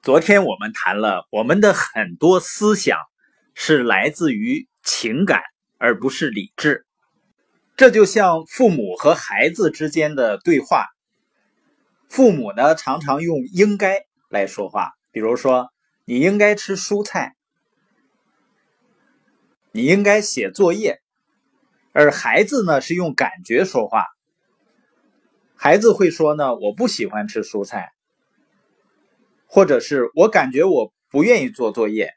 昨天我们谈了，我们的很多思想是来自于情感，而不是理智。这就像父母和孩子之间的对话，父母呢常常用“应该”来说话，比如说“你应该吃蔬菜”，“你应该写作业”，而孩子呢是用感觉说话，孩子会说呢：“我不喜欢吃蔬菜。”或者是我感觉我不愿意做作业，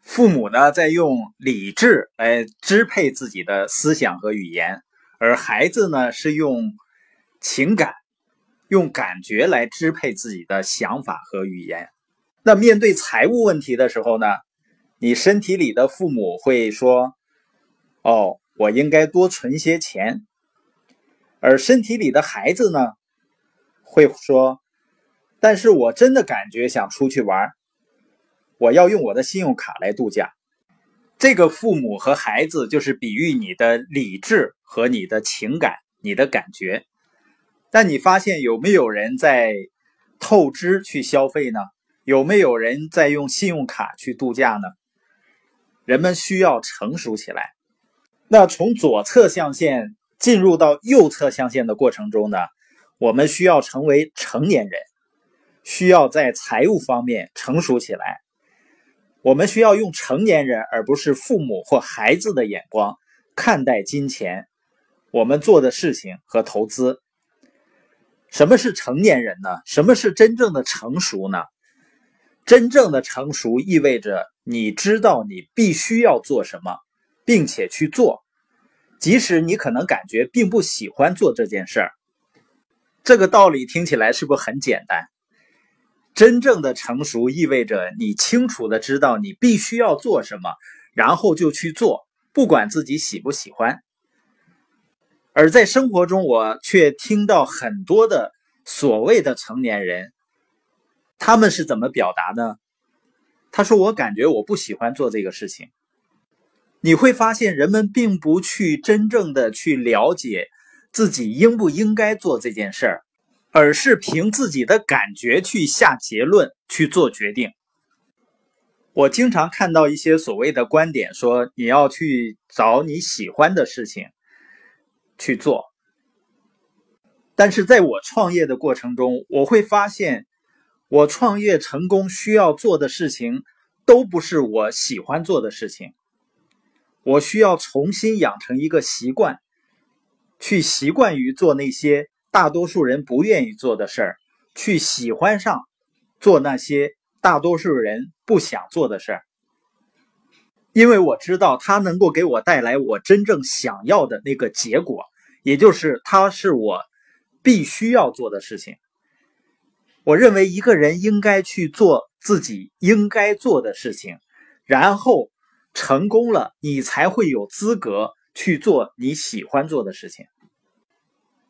父母呢在用理智来支配自己的思想和语言，而孩子呢是用情感、用感觉来支配自己的想法和语言。那面对财务问题的时候呢，你身体里的父母会说：“哦，我应该多存些钱。”而身体里的孩子呢会说。但是我真的感觉想出去玩，我要用我的信用卡来度假。这个父母和孩子就是比喻你的理智和你的情感、你的感觉。但你发现有没有人在透支去消费呢？有没有人在用信用卡去度假呢？人们需要成熟起来。那从左侧象限进入到右侧象限的过程中呢，我们需要成为成年人。需要在财务方面成熟起来。我们需要用成年人而不是父母或孩子的眼光看待金钱、我们做的事情和投资。什么是成年人呢？什么是真正的成熟呢？真正的成熟意味着你知道你必须要做什么，并且去做，即使你可能感觉并不喜欢做这件事儿。这个道理听起来是不是很简单？真正的成熟意味着你清楚的知道你必须要做什么，然后就去做，不管自己喜不喜欢。而在生活中，我却听到很多的所谓的成年人，他们是怎么表达呢？他说：“我感觉我不喜欢做这个事情。”你会发现，人们并不去真正的去了解自己应不应该做这件事儿。而是凭自己的感觉去下结论、去做决定。我经常看到一些所谓的观点，说你要去找你喜欢的事情去做。但是在我创业的过程中，我会发现，我创业成功需要做的事情都不是我喜欢做的事情。我需要重新养成一个习惯，去习惯于做那些。大多数人不愿意做的事儿，去喜欢上做那些大多数人不想做的事儿，因为我知道它能够给我带来我真正想要的那个结果，也就是它是我必须要做的事情。我认为一个人应该去做自己应该做的事情，然后成功了，你才会有资格去做你喜欢做的事情。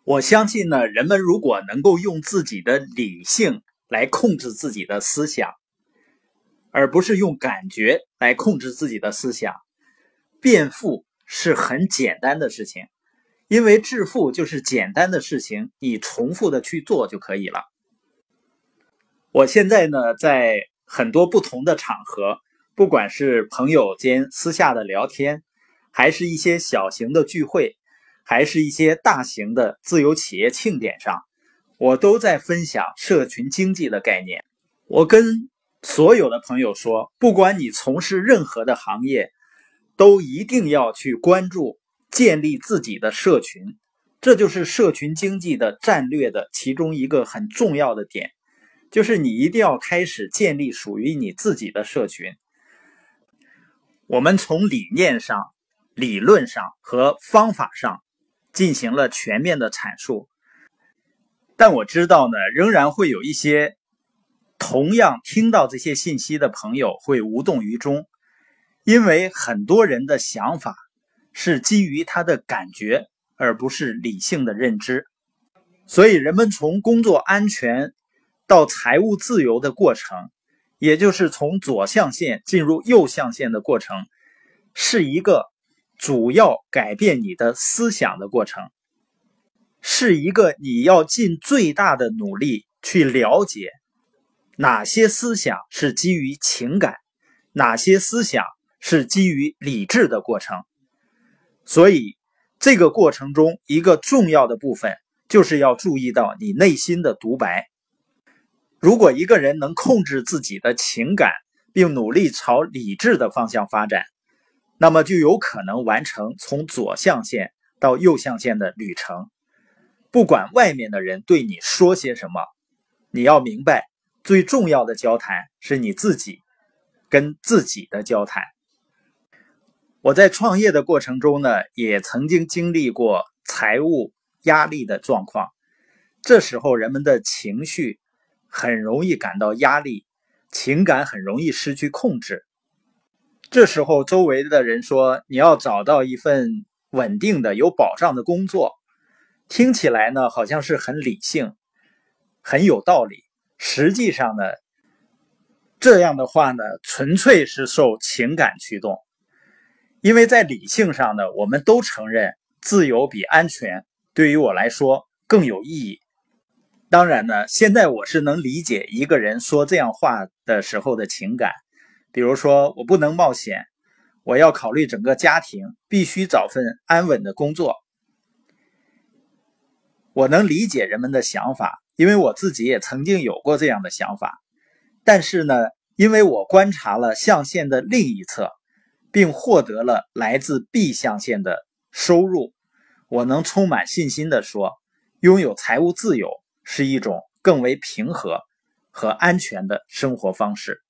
我相信呢，人们如果能够用自己的理性来控制自己的思想，而不是用感觉来控制自己的思想，变富是很简单的事情，因为致富就是简单的事情，你重复的去做就可以了。我现在呢，在很多不同的场合，不管是朋友间私下的聊天，还是一些小型的聚会。还是一些大型的自由企业庆典上，我都在分享社群经济的概念。我跟所有的朋友说，不管你从事任何的行业，都一定要去关注建立自己的社群，这就是社群经济的战略的其中一个很重要的点，就是你一定要开始建立属于你自己的社群。我们从理念上、理论上和方法上。进行了全面的阐述，但我知道呢，仍然会有一些同样听到这些信息的朋友会无动于衷，因为很多人的想法是基于他的感觉，而不是理性的认知。所以，人们从工作安全到财务自由的过程，也就是从左象限进入右象限的过程，是一个。主要改变你的思想的过程，是一个你要尽最大的努力去了解哪些思想是基于情感，哪些思想是基于理智的过程。所以，这个过程中一个重要的部分，就是要注意到你内心的独白。如果一个人能控制自己的情感，并努力朝理智的方向发展，那么就有可能完成从左象限到右象限的旅程。不管外面的人对你说些什么，你要明白，最重要的交谈是你自己跟自己的交谈。我在创业的过程中呢，也曾经经历过财务压力的状况，这时候人们的情绪很容易感到压力。情感很容易失去控制，这时候周围的人说你要找到一份稳定的、有保障的工作，听起来呢好像是很理性、很有道理。实际上呢，这样的话呢，纯粹是受情感驱动，因为在理性上呢，我们都承认自由比安全对于我来说更有意义。当然呢，现在我是能理解一个人说这样话的时候的情感。比如说，我不能冒险，我要考虑整个家庭，必须找份安稳的工作。我能理解人们的想法，因为我自己也曾经有过这样的想法。但是呢，因为我观察了象限的另一侧，并获得了来自 B 象限的收入，我能充满信心地说，拥有财务自由。是一种更为平和和安全的生活方式。